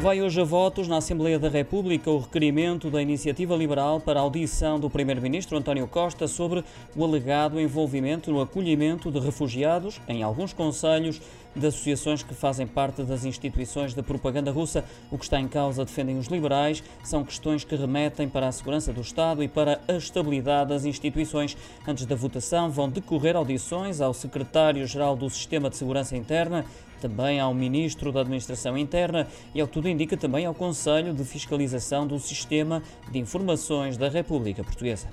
Vai hoje a votos na Assembleia da República o requerimento da Iniciativa Liberal para a audição do Primeiro-Ministro António Costa sobre o alegado envolvimento no acolhimento de refugiados em alguns conselhos de associações que fazem parte das instituições da propaganda russa. O que está em causa, defendem os liberais, são questões que remetem para a segurança do Estado e para a estabilidade das instituições. Antes da votação, vão decorrer audições ao Secretário-Geral do Sistema de Segurança Interna, também ao Ministro da Administração Interna e, ao que tudo indica, também ao Conselho de Fiscalização do Sistema de Informações da República Portuguesa.